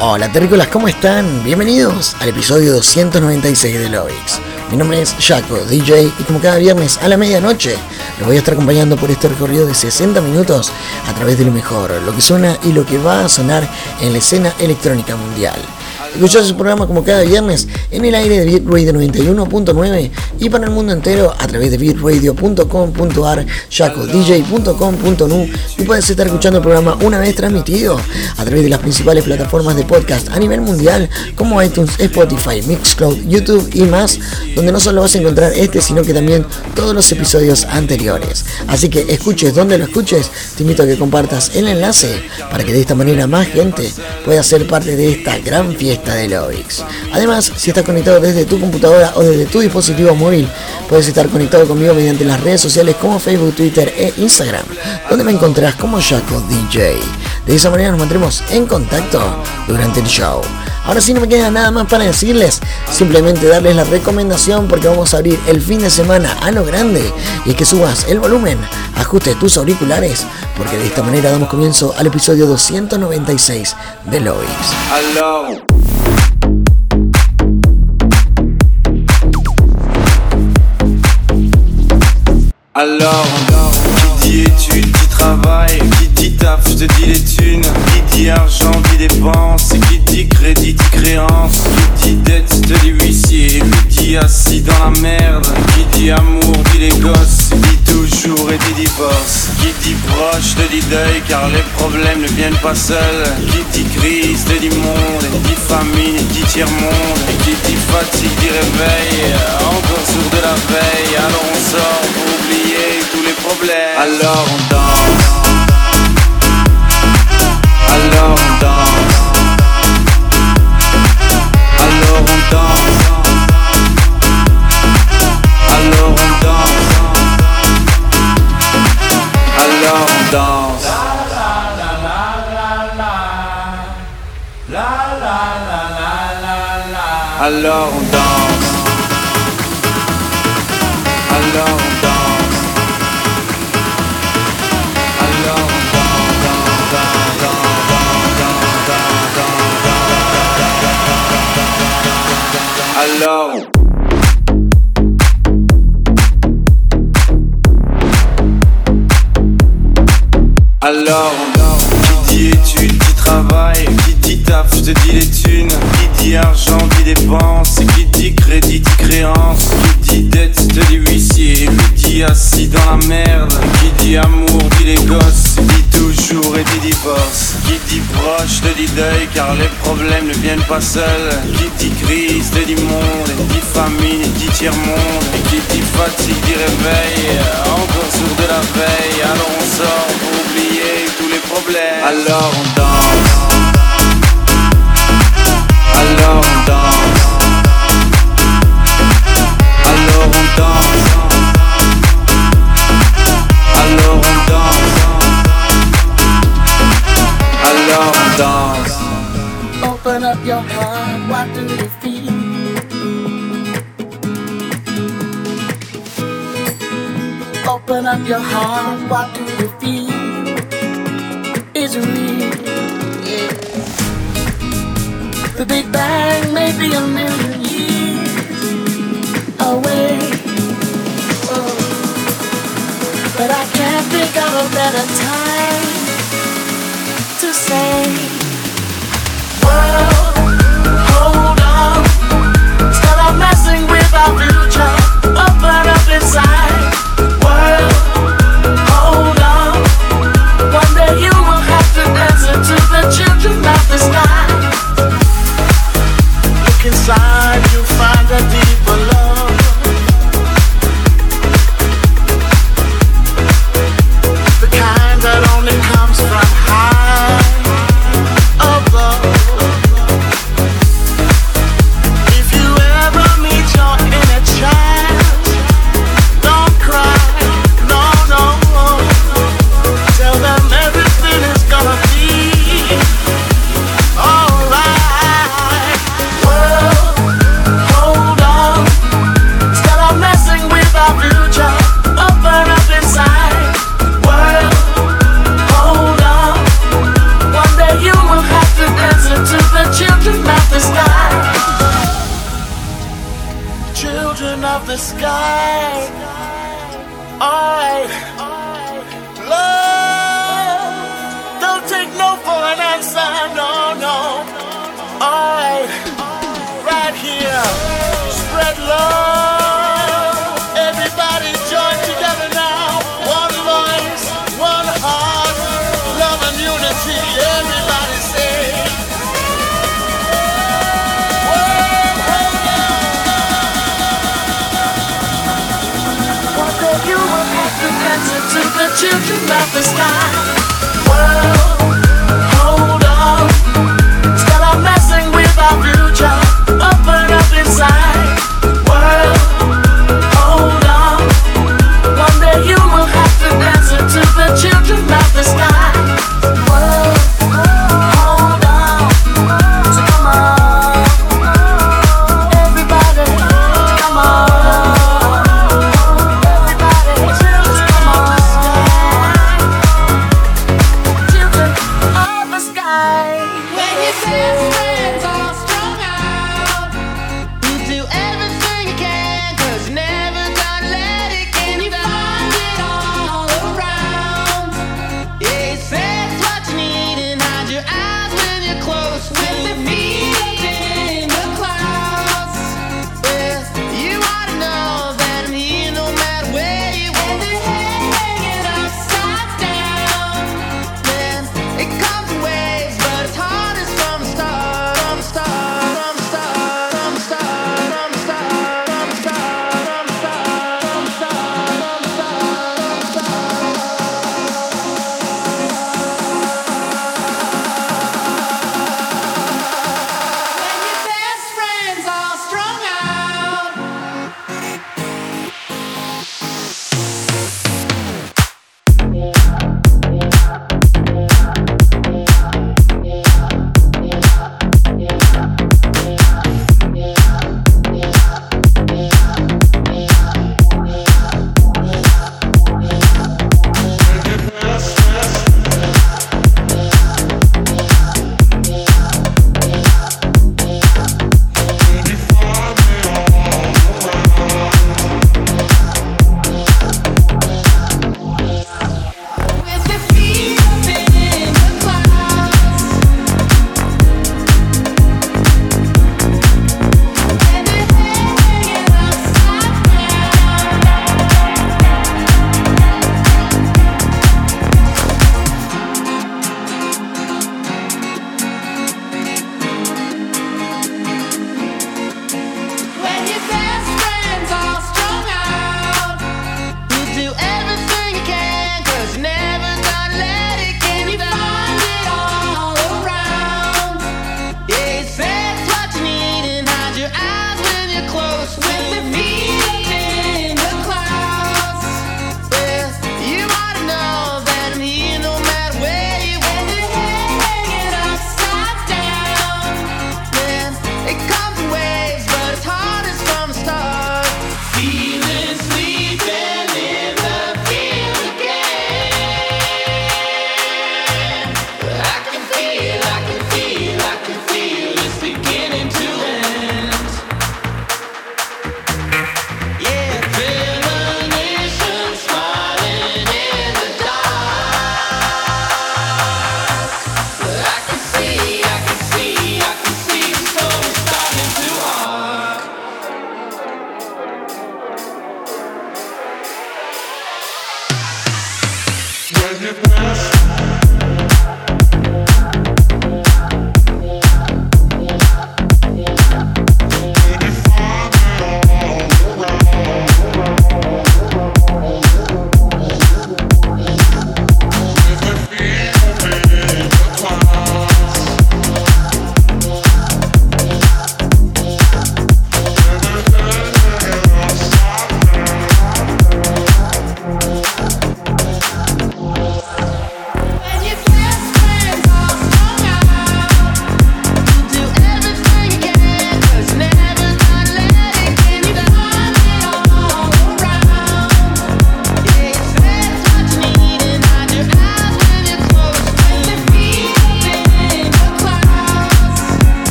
Hola terrícolas, ¿cómo están? Bienvenidos al episodio 296 de Lovix. Mi nombre es Jaco, DJ, y como cada viernes a la medianoche, los voy a estar acompañando por este recorrido de 60 minutos a través de lo mejor, lo que suena y lo que va a sonar en la escena electrónica mundial. Escuchás su programa como cada viernes en el aire de Bitradio 91.9 y para el mundo entero a través de bitradio.com.ar, jacodj.com.nu y puedes estar escuchando el programa una vez transmitido a través de las principales plataformas de podcast a nivel mundial como iTunes, Spotify, Mixcloud, YouTube y más, donde no solo vas a encontrar este sino que también todos los episodios anteriores. Así que escuches donde lo escuches, te invito a que compartas el enlace para que de esta manera más gente pueda ser parte de esta gran fiesta de Lovix. Además, si estás conectado desde tu computadora o desde tu dispositivo móvil, puedes estar conectado conmigo mediante las redes sociales como Facebook, Twitter e Instagram, donde me encontrarás como Jaco DJ. De esa manera nos mantendremos en contacto durante el show. Ahora sí no me queda nada más para decirles, simplemente darles la recomendación porque vamos a abrir el fin de semana a lo grande y que subas el volumen, ajuste tus auriculares, porque de esta manera damos comienzo al episodio 296 de Lois. Alors, qui dit études, dit travail, qui dit taf, je te dis les thunes, qui dit argent, dit dépenses, qui dit crédit, dit créance, qui dit dette, te dit huissier, qui dit assis dans la merde, qui dit amour, dit les gosses, dit toujours et dit divorce, qui dit proche, te dit deuil, car les problèmes ne viennent pas seuls, qui dit crise, te dit monde, dit famine, dit tiers-monde, et qui dit fatigue, dit réveil, encore sourd de la veille, alors on sort pour oublier tous les problèmes, alors on danse. Alors on danse Alors on danse Alors on danse Alors on danse Alors on danse Alors Qui dit études, qui travail, qui dit taf, te dis les thunes Qui dit argent, dit dépenses Qui dit crédit, dit créance Qui dit dette, te dit huissier Qui dit assis dans la merde Qui dit amour, dit les gosses Dit toujours et dit divorce Qui dit proche, te dit deuil Car les problèmes ne viennent pas seuls Qui dit crise, te dit monde Dit famine, dit tiers-monde Et qui dit fatigue, dit réveil Encore sourd de la veille Alors on sort oublier tous les problèmes. Alors on danse. Alors on danse. Alors on danse. Alors on danse. Alors on danse. Open up your heart, what do you feel? Open up your heart, what do you feel? The Big Bang may be a million years away. But I can't think of a better time to say.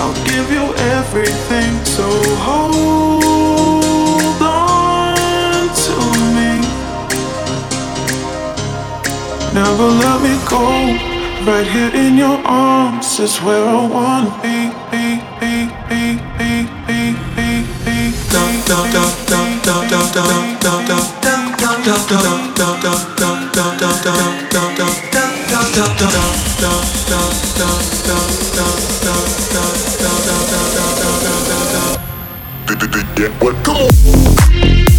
I'll give you everything, so hold on to me. Never let me go. Right here in your arms is where I wanna be. be, be, be, be, be, be, be. Da da da da da da da da da da da Get what? Come on.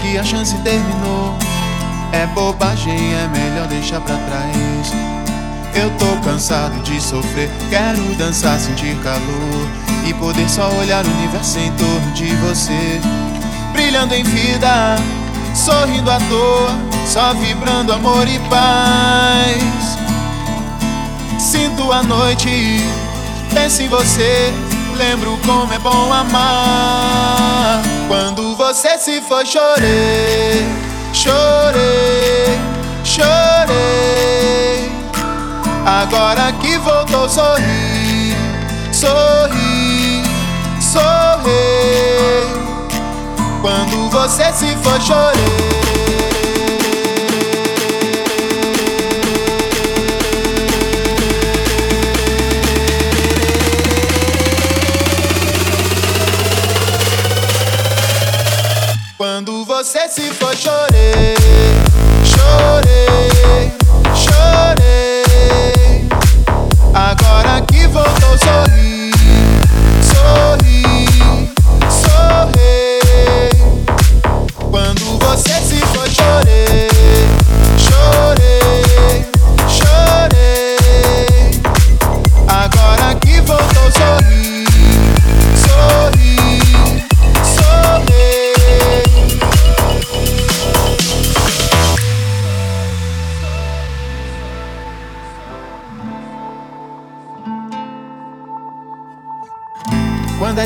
que a chance terminou. É bobagem, é melhor deixar pra trás. Eu tô cansado de sofrer, quero dançar, sentir calor e poder só olhar o universo em torno de você, brilhando em vida, sorrindo à toa, só vibrando amor e paz. Sinto a noite, penso em você, lembro como é bom amar quando você se for chorei, chorei, chorei. Agora que voltou sorri, sorri, sorri. Quando você se for chorei. Yeah. se foi, chorei, chorei, chorei. Agora que voltou, sorri,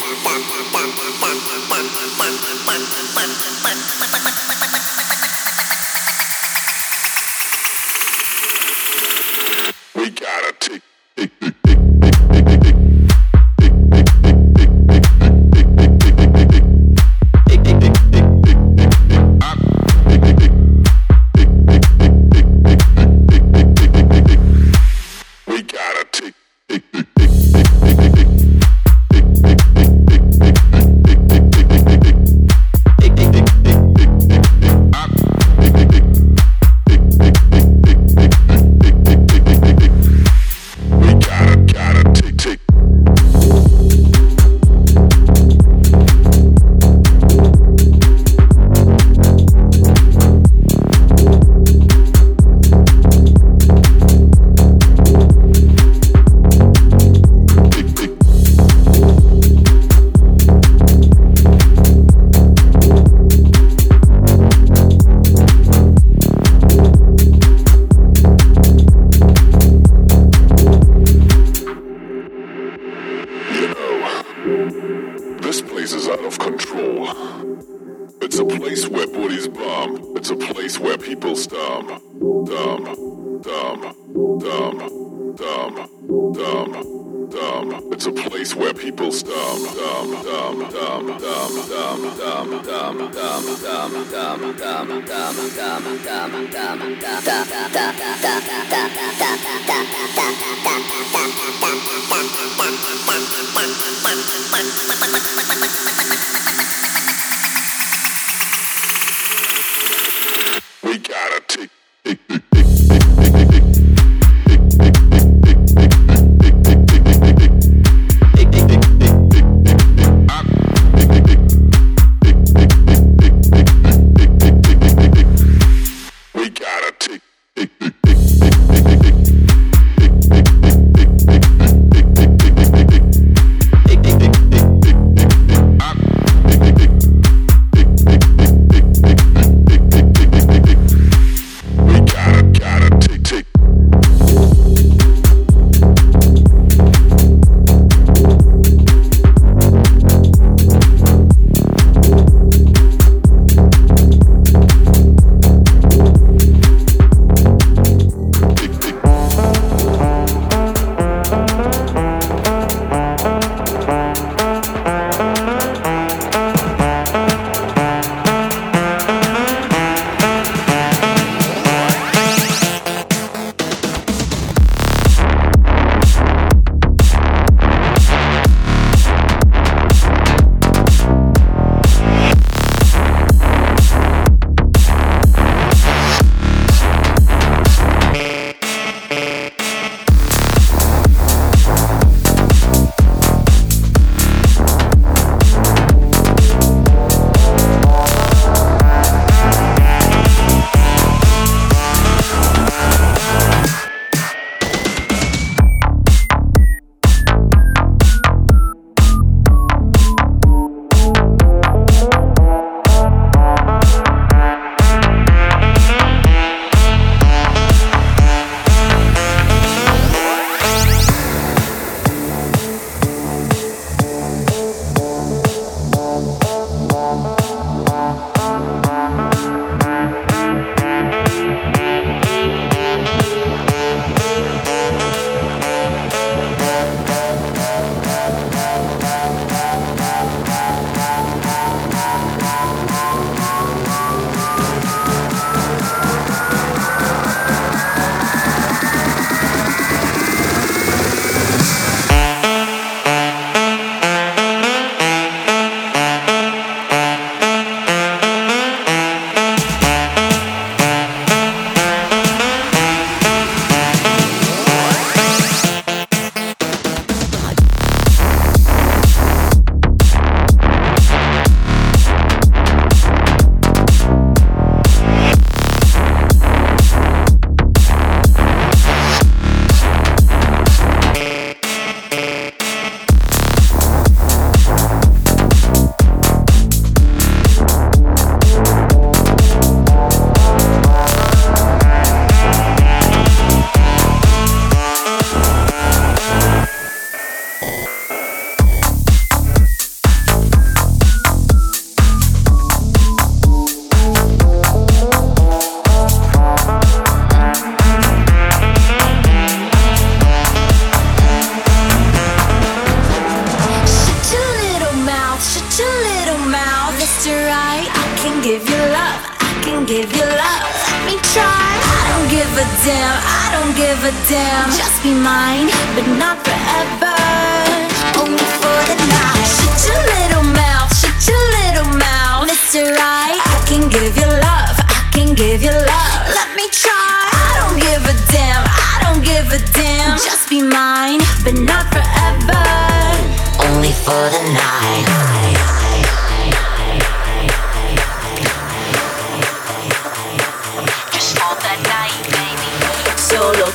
work, work.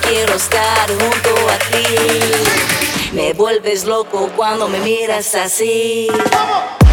quiero estar junto a ti. Me vuelves loco cuando me miras así. ¡Vamos!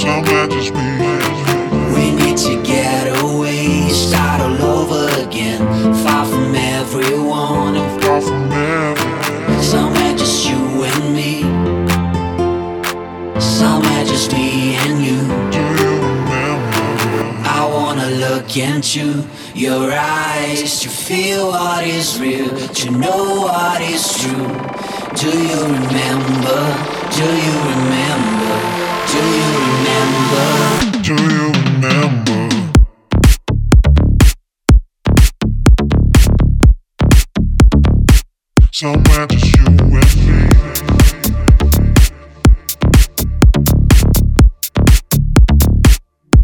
sound just me. We need to get away, start all over again. Far from everyone, and far from everyone. Somewhere just you and me. Somewhere just me and you. Do? I wanna look into your eyes to feel what is real, to know what is true. Do you remember? Do you remember? Do you remember? Do you remember? Somewhere just you and me.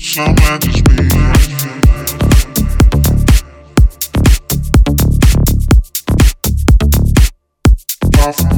Somewhere just me and. Off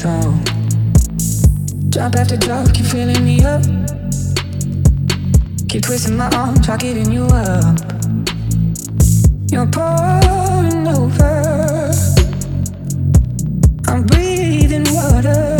tone. Drop after drop, keep filling me up. Keep twisting my arm, try giving you up. You're pouring over. I'm breathing water.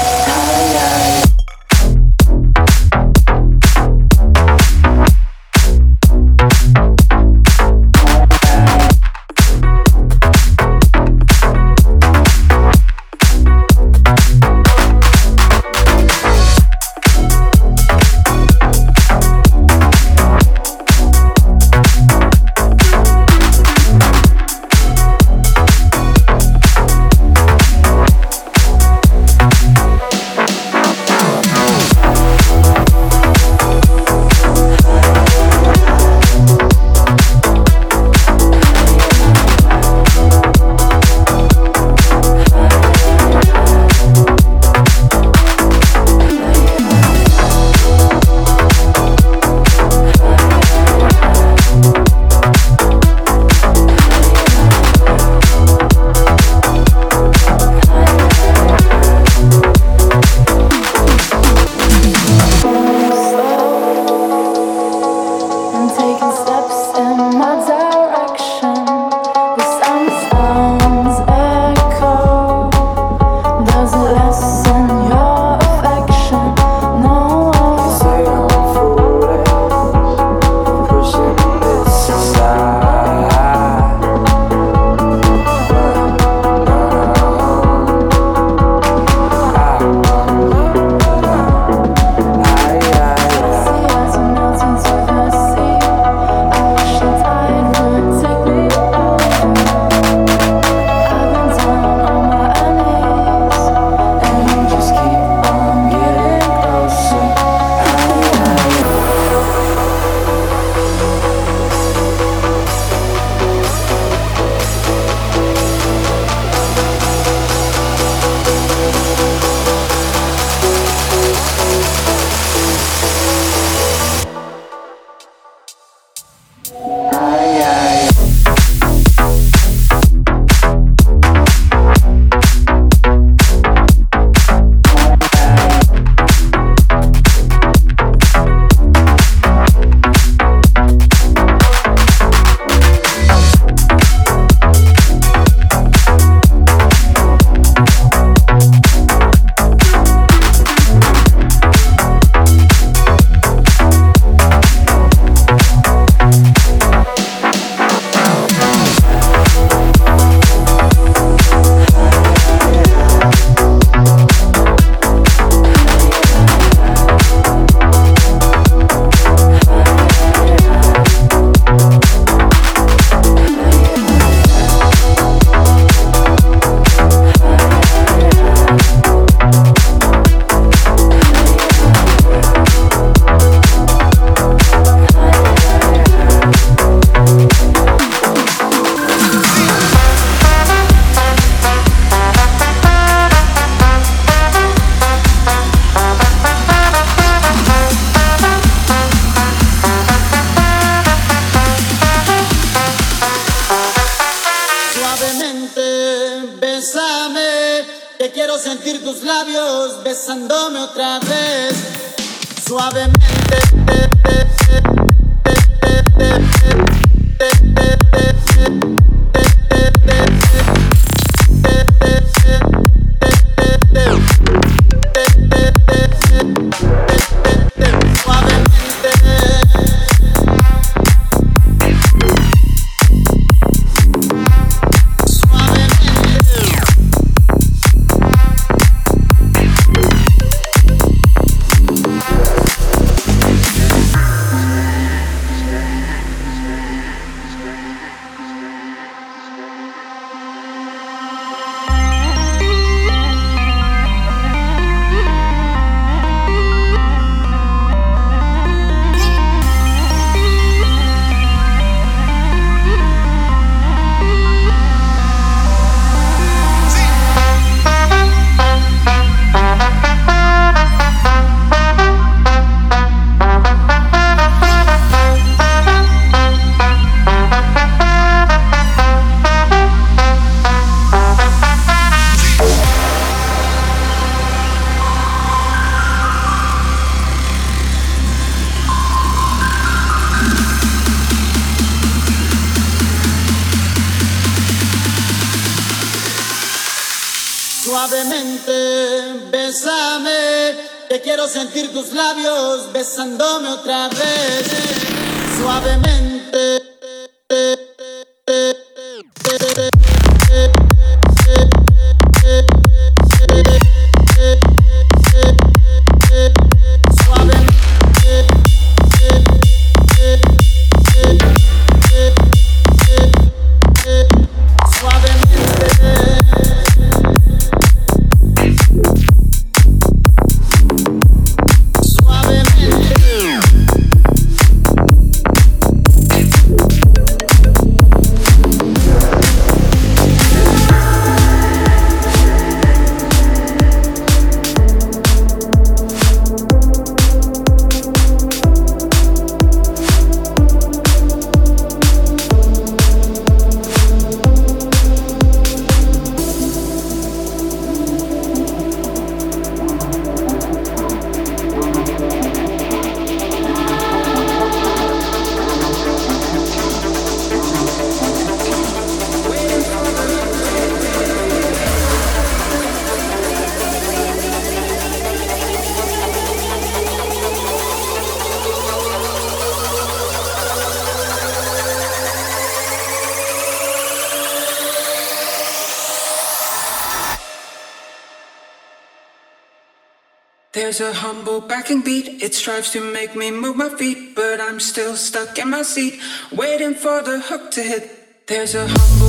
tracking beat, it strives to make me move my feet, but I'm still stuck in my seat, waiting for the hook to hit. There's a hook.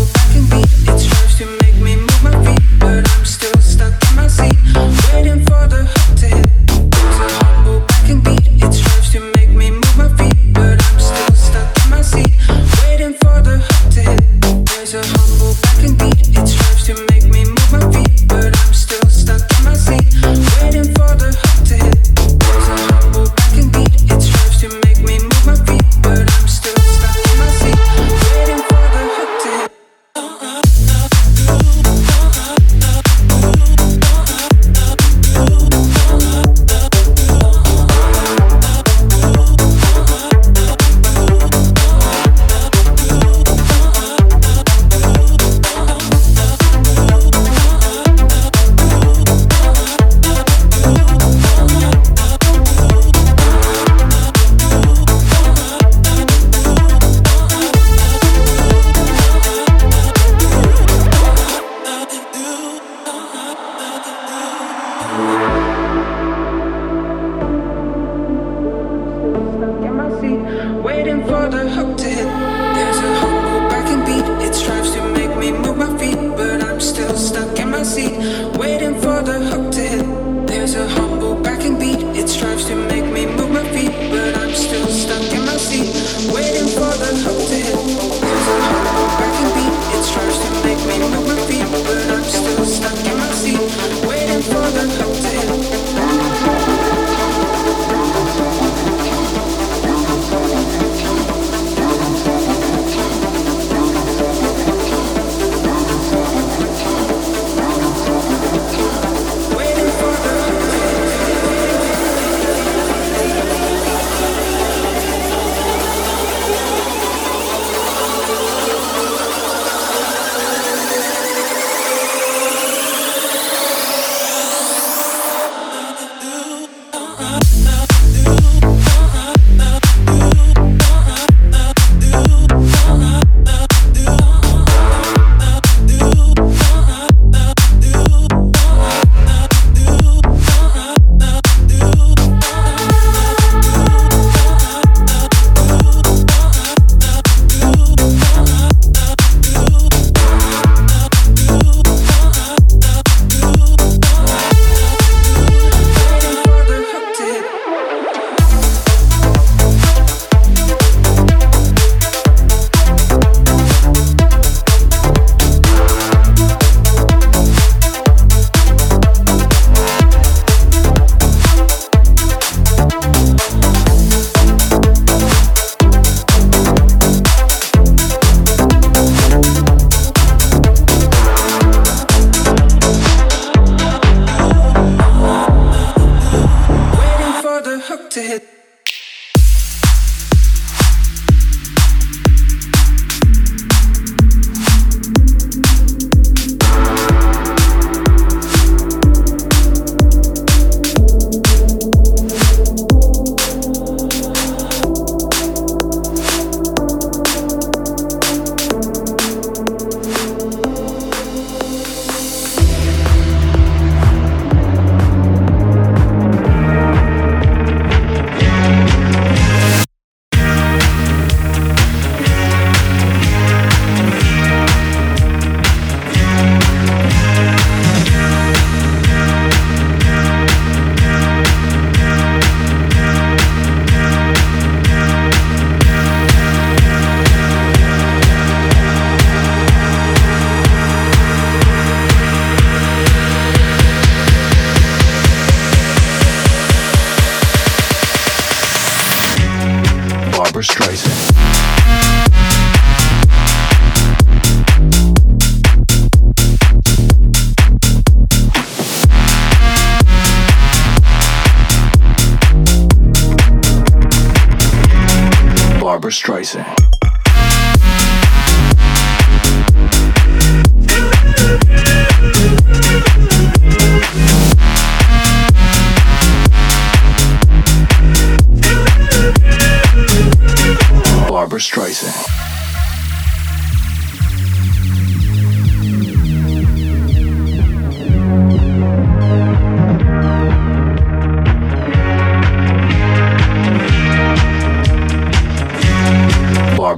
Streisand.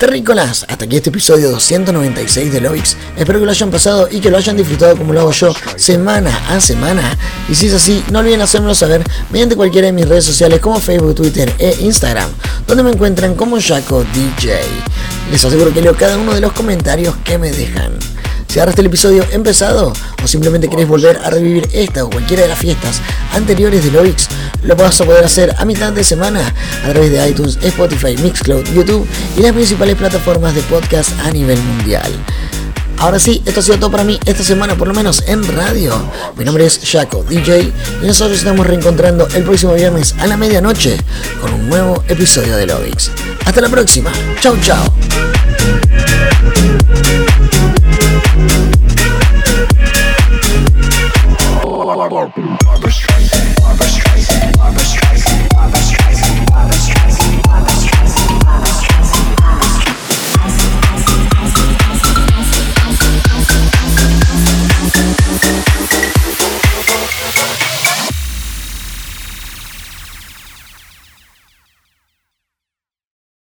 Terrícolas, hasta aquí este episodio 296 de Lovix. Espero que lo hayan pasado y que lo hayan disfrutado como lo hago yo, semana a semana. Y si es así, no olviden hacérmelo saber mediante cualquiera de mis redes sociales como Facebook, Twitter e Instagram, donde me encuentran como Jaco DJ. Les aseguro que leo cada uno de los comentarios que me dejan. Si agarraste el episodio empezado simplemente querés volver a revivir esta o cualquiera de las fiestas anteriores de Lovix, lo vas a poder hacer a mitad de semana a través de iTunes, Spotify, Mixcloud, YouTube y las principales plataformas de podcast a nivel mundial. Ahora sí, esto ha sido todo para mí esta semana, por lo menos en radio. Mi nombre es Jaco DJ y nosotros estamos reencontrando el próximo viernes a la medianoche con un nuevo episodio de Lovix. Hasta la próxima. Chau, chau. corpo.